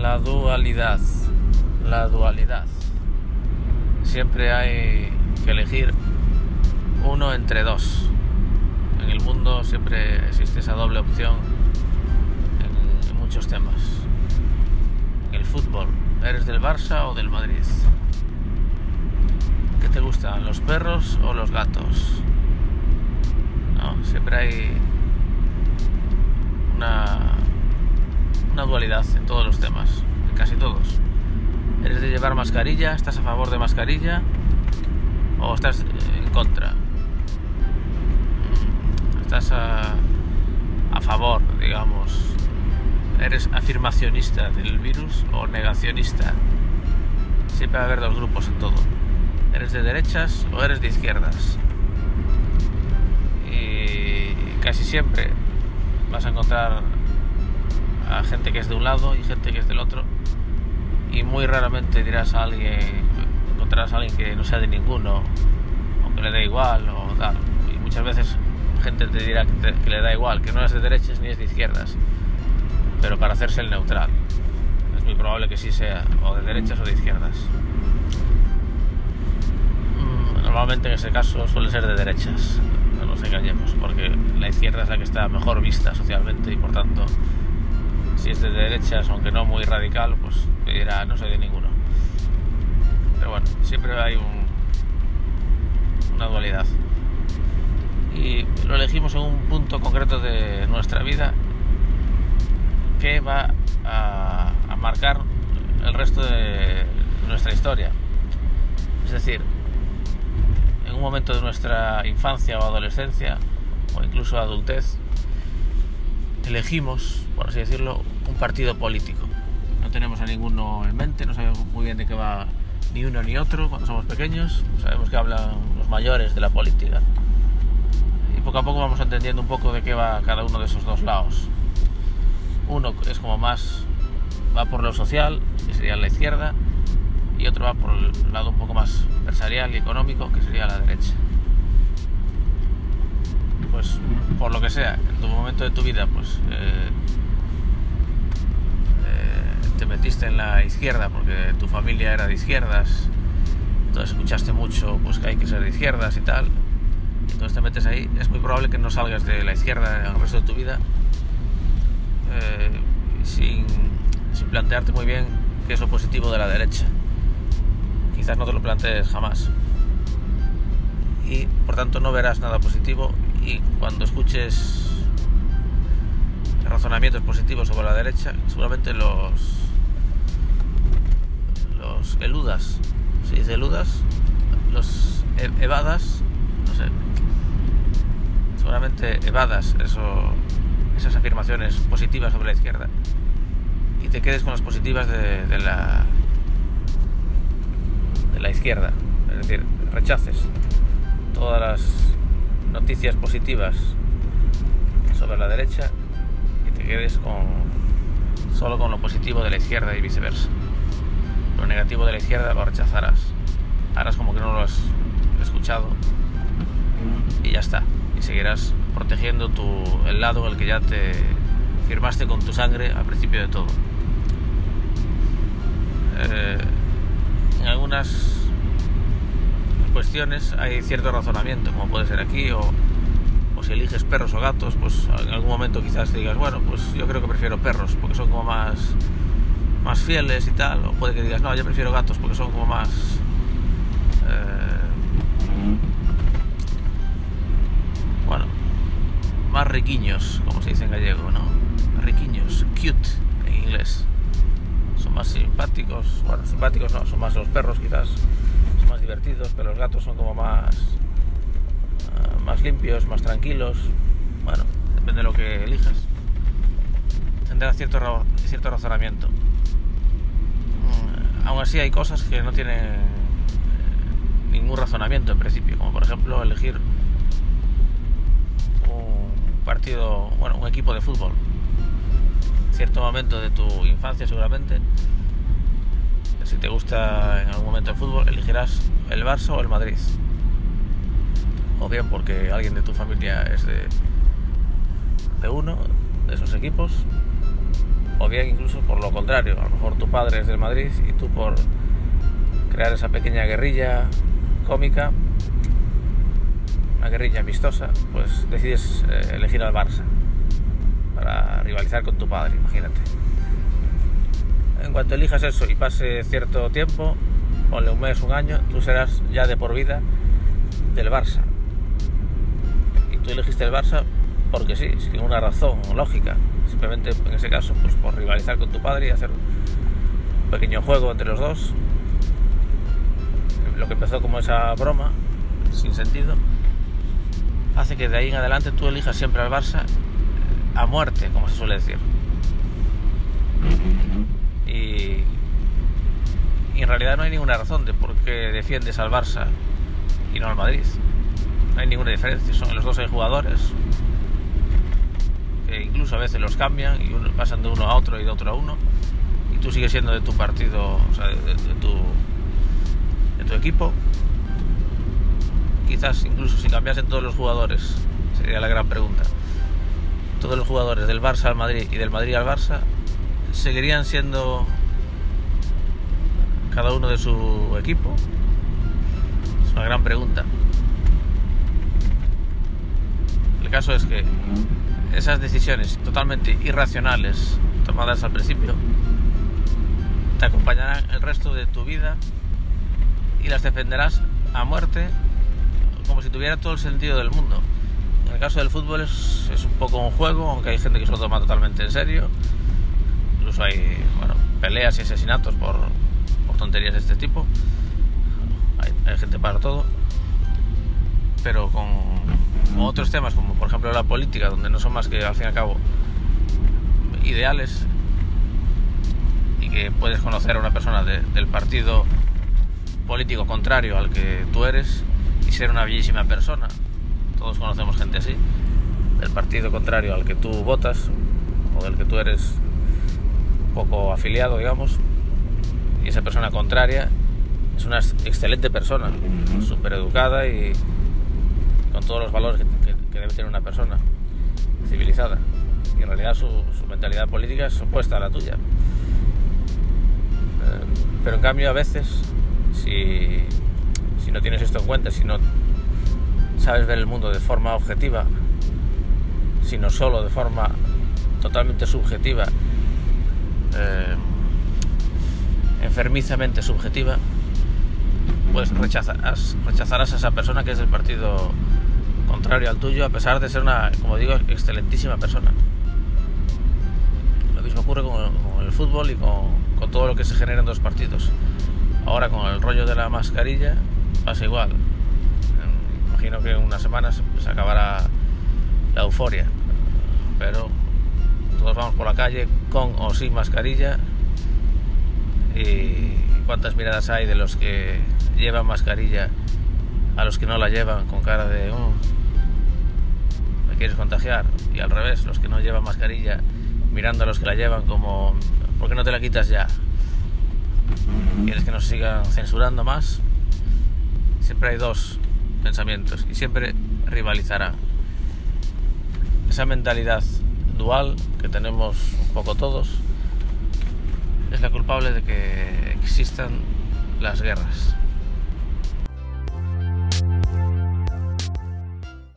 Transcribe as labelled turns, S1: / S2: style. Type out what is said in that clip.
S1: La dualidad. La dualidad. Siempre hay que elegir uno entre dos. En el mundo siempre existe esa doble opción en, muchos temas. El fútbol, ¿eres del Barça o del Madrid? ¿Qué te gustan, los perros o los gatos? No, siempre hay una una dualidad en todos los temas, en casi todos. ¿Eres de llevar mascarilla? ¿Estás a favor de mascarilla? ¿O estás en contra? ¿Estás a, a favor, digamos? ¿Eres afirmacionista del virus o negacionista? Siempre va a haber dos grupos en todo. ¿Eres de derechas o eres de izquierdas? Y casi siempre vas a encontrar a gente que es de un lado y gente que es del otro. Y muy raramente dirás a alguien, encontrarás a alguien que no sea de ninguno, o que le da igual, o tal. Y muchas veces gente te dirá que, le da igual, que no es de derechas ni es de izquierdas, pero para hacerse el neutral. Es muy probable que sí sea o de derechas o de izquierdas. Mm, normalmente en ese caso suele ser de derechas, no nos engañemos, porque la izquierda es la que está mejor vista socialmente y por tanto si es de derechas, aunque no muy radical, pues me dirá no soy de ninguno. Pero bueno, siempre hay un, una dualidad. Y lo elegimos en un punto concreto de nuestra vida que va a, a marcar el resto de nuestra historia. Es decir, en un momento de nuestra infancia o adolescencia, o incluso adultez, elegimos, por así decirlo, un partido político. No tenemos a ninguno en mente, no sabemos muy bien de qué va ni uno ni otro cuando somos pequeños, sabemos que hablan los mayores de la política. Y poco a poco vamos entendiendo un poco de qué va cada uno de esos dos lados. Uno es como más, va por lo social, que sería la izquierda, y otro va por el lado un poco más empresarial y económico, que sería la derecha. Pues por lo que sea, en tu momento de tu vida, pues eh, te metiste en la izquierda porque tu familia era de izquierdas, entonces escuchaste mucho pues que hay que ser de izquierdas y tal, entonces te metes ahí, es muy probable que no salgas de la izquierda el resto de tu vida eh, sin, sin plantearte muy bien qué es lo positivo de la derecha. Quizás no te lo plantees jamás. Y por tanto no verás nada positivo y cuando escuches razonamientos positivos sobre la derecha, seguramente los los eludas, se dice eludas, los e-, evadas, no sé, seguramente evadas eso, esas afirmaciones positivas sobre la izquierda. Y te quedes con las positivas de, de la de la izquierda, es decir, rechaces todas las noticias positivas sobre la derecha y te quedes con solo con lo positivo de la izquierda y viceversa lo negativo de la izquierda lo rechazarás. Harás como que no lo has escuchado y ya está. Y seguirás protegiendo tu, el lado en el que ya te firmaste con tu sangre al principio de todo. Eh, en algunas cuestiones hay cierto razonamiento, como puede ser aquí, o, o, si eliges perros o gatos, pues en algún momento quizás te digas, bueno, pues yo creo que prefiero perros, porque son como más más fieles y tal, o puede que digas, no, yo prefiero gatos porque son como más... Eh, bueno, más riquiños, como se dice en gallego, ¿no? Riquiños, cute en inglés. Son más simpáticos, bueno, simpáticos no, son más los perros quizás, divertidos, pero los gatos son como más... Uh, más limpios, más tranquilos. Bueno, depende de lo que elijas. Tendrá cierto, cierto razonamiento aún así hay cosas que no tienen eh, ningún razonamiento en principio, como por ejemplo elegir un partido, bueno, un equipo de fútbol. En cierto momento de tu infancia seguramente, si te gusta en algún momento el fútbol, elegirás el Barça o el Madrid. O bien porque alguien de tu familia es de, de uno de esos equipos o bien incluso por lo contrario, a lo mejor tu padre es del Madrid y tú por crear esa pequeña guerrilla cómica, una guerrilla amistosa, pues decides eh, elegir al Barça para rivalizar con tu padre, imagínate. En cuanto elijas eso y pase cierto tiempo, ponle un mes, un año, tú serás ya de por vida del Barça. Y tú elegiste el Barça porque sí, sin una razón lógica. Simplemente en ese caso, pues por rivalizar con tu padre y hacer un pequeño juego entre los dos. Lo que empezó como esa broma, sin sentido, hace que de ahí en adelante tú elijas siempre al Barça a muerte, como se suele decir. Y, y en realidad no hay ninguna razón de por qué defiendes al Barça y no al Madrid. No hay ninguna diferencia, son los dos hay jugadores, incluso a veces los cambian y pasan de uno a otro y de otro a uno y tú sigues siendo de tu partido, o sea, de, tu, de tu equipo. Quizás incluso si cambiasen todos los jugadores, sería la gran pregunta. Todos los jugadores del Barça al Madrid y del Madrid al Barça seguirían siendo cada uno de su equipo. Es una gran pregunta. El caso es que esas decisiones totalmente irracionales tomadas al principio te acompañarán el resto de tu vida y las defenderás a muerte como si tuviera todo el sentido del mundo. En el caso del fútbol es, un poco un juego, aunque hay gente que se lo toma totalmente en serio. Incluso hay peleas y asesinatos por, tonterías de este tipo. hay gente para todo. Pero con otros temas como por ejemplo la política, donde no son más que al fin y al cabo ideales y que puedes conocer a una persona del partido político contrario al que tú eres y ser una bellísima persona. Todos conocemos gente así, del partido contrario al que tú votas o del que tú eres poco afiliado, digamos, esa persona contraria es una excelente persona, súper educada y con todos los valores que, debe tener una persona civilizada. Y en realidad su, mentalidad política es opuesta a la tuya. Eh, pero en cambio a veces, si, si no tienes esto en cuenta, si no sabes ver el mundo de forma objetiva, sino solo de forma totalmente subjetiva, eh, enfermizamente subjetiva, pues rechazarás, rechazarás a esa persona que es del partido contrario al tuyo, a pesar de ser una, como digo, excelentísima persona. Lo mismo ocurre con el, fútbol y con, todo lo que se genera en dos partidos. Ahora con el rollo de la mascarilla pasa igual. Imagino que en unas semanas se acabará la euforia, pero todos vamos por la calle con o sin mascarilla y cuántas miradas hay de los que llevan mascarilla a los que no la llevan con cara de oh, me quieres contagiar y al revés los que no llevan mascarilla mirando a los que la llevan como ¿por qué no te la quitas ya? ¿Quieres que nos sigan censurando más? Siempre hay dos pensamientos y siempre rivalizarán. Esa mentalidad dual que tenemos un poco todos es la culpable de que existan las guerras.